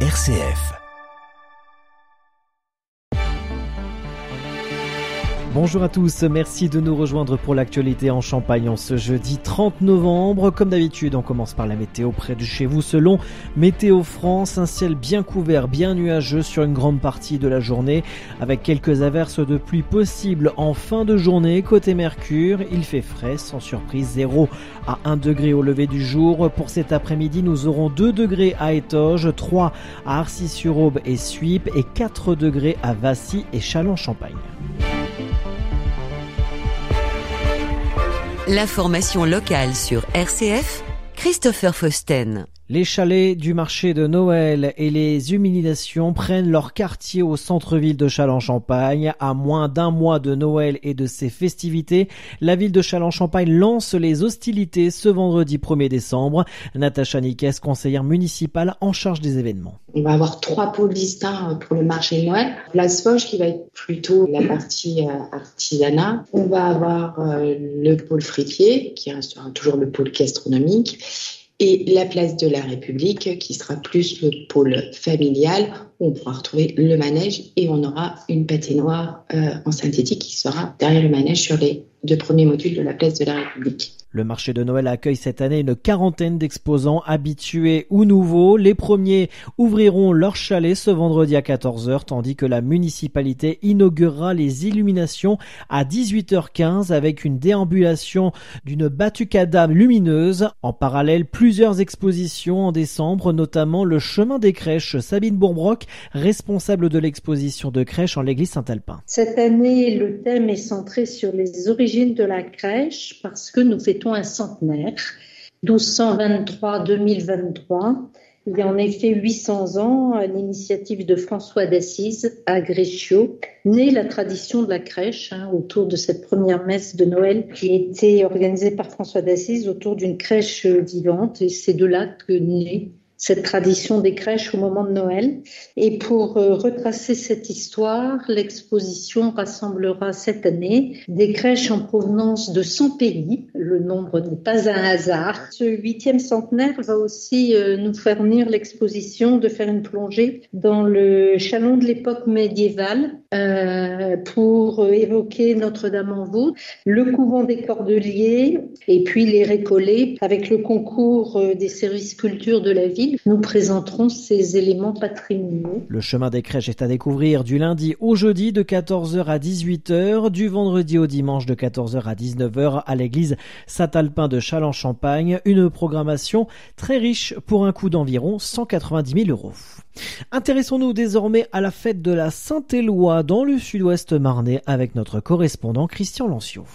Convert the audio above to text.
RCF. Bonjour à tous, merci de nous rejoindre pour l'actualité en Champagne en ce jeudi 30 novembre. Comme d'habitude, on commence par la météo près de chez vous selon Météo France. Un ciel bien couvert, bien nuageux sur une grande partie de la journée avec quelques averses de pluie possibles en fin de journée. Côté Mercure, il fait frais, sans surprise 0 à 1 degré au lever du jour. Pour cet après-midi, nous aurons 2 degrés à Étoges, 3 à Arcis-sur-Aube et Suippes et 4 degrés à Vassy et L'information locale sur RCF, Christopher Fausten. Les chalets du marché de Noël et les humiliations prennent leur quartier au centre-ville de Châlons-Champagne. À moins d'un mois de Noël et de ses festivités, la ville de Châlons-Champagne lance les hostilités ce vendredi 1er décembre. Natacha Niques, conseillère municipale en charge des événements. On va avoir trois pôles distincts pour le marché de Noël. Place Foch qui va être plutôt la partie euh, artisanat. On va avoir euh, le pôle fripier qui restera toujours le pôle gastronomique et la place de la République qui sera plus le pôle familial où on pourra retrouver le manège et on aura une patinoire euh, en synthétique qui sera derrière le manège sur les deux premiers modules de la place de la République. Le marché de Noël accueille cette année une quarantaine d'exposants habitués ou nouveaux. Les premiers ouvriront leur chalet ce vendredi à 14h, tandis que la municipalité inaugurera les illuminations à 18h15 avec une déambulation d'une batucada lumineuse. En parallèle, plusieurs expositions en décembre, notamment le chemin des crèches. Sabine Bourbroc, responsable de l'exposition de crèche en l'église Saint-Alpin. Cette année, le thème est centré sur les origines de la crèche parce que nous un centenaire, 1223-2023. Il y a en effet 800 ans, à l'initiative de François d'Assise, à Grécio, naît la tradition de la crèche hein, autour de cette première messe de Noël qui été organisée par François d'Assise autour d'une crèche vivante. Et c'est de là que naît cette tradition des crèches au moment de Noël. Et pour euh, retracer cette histoire, l'exposition rassemblera cette année des crèches en provenance de 100 pays. Le nombre n'est pas un hasard. Ce huitième centenaire va aussi euh, nous faire venir l'exposition de faire une plongée dans le chalon de l'époque médiévale euh, pour évoquer Notre-Dame-en-Vaux, le couvent des Cordeliers et puis les récollets avec le concours des services culture de la nous présenterons ces éléments patrimoniaux. Le chemin des crèches est à découvrir du lundi au jeudi de 14h à 18h, du vendredi au dimanche de 14h à 19h à l'église Saint-Alpin de Châlons-Champagne. Une programmation très riche pour un coût d'environ 190 000 euros. Intéressons-nous désormais à la fête de la Saint-Éloi dans le sud-ouest marnais avec notre correspondant Christian Lanciot.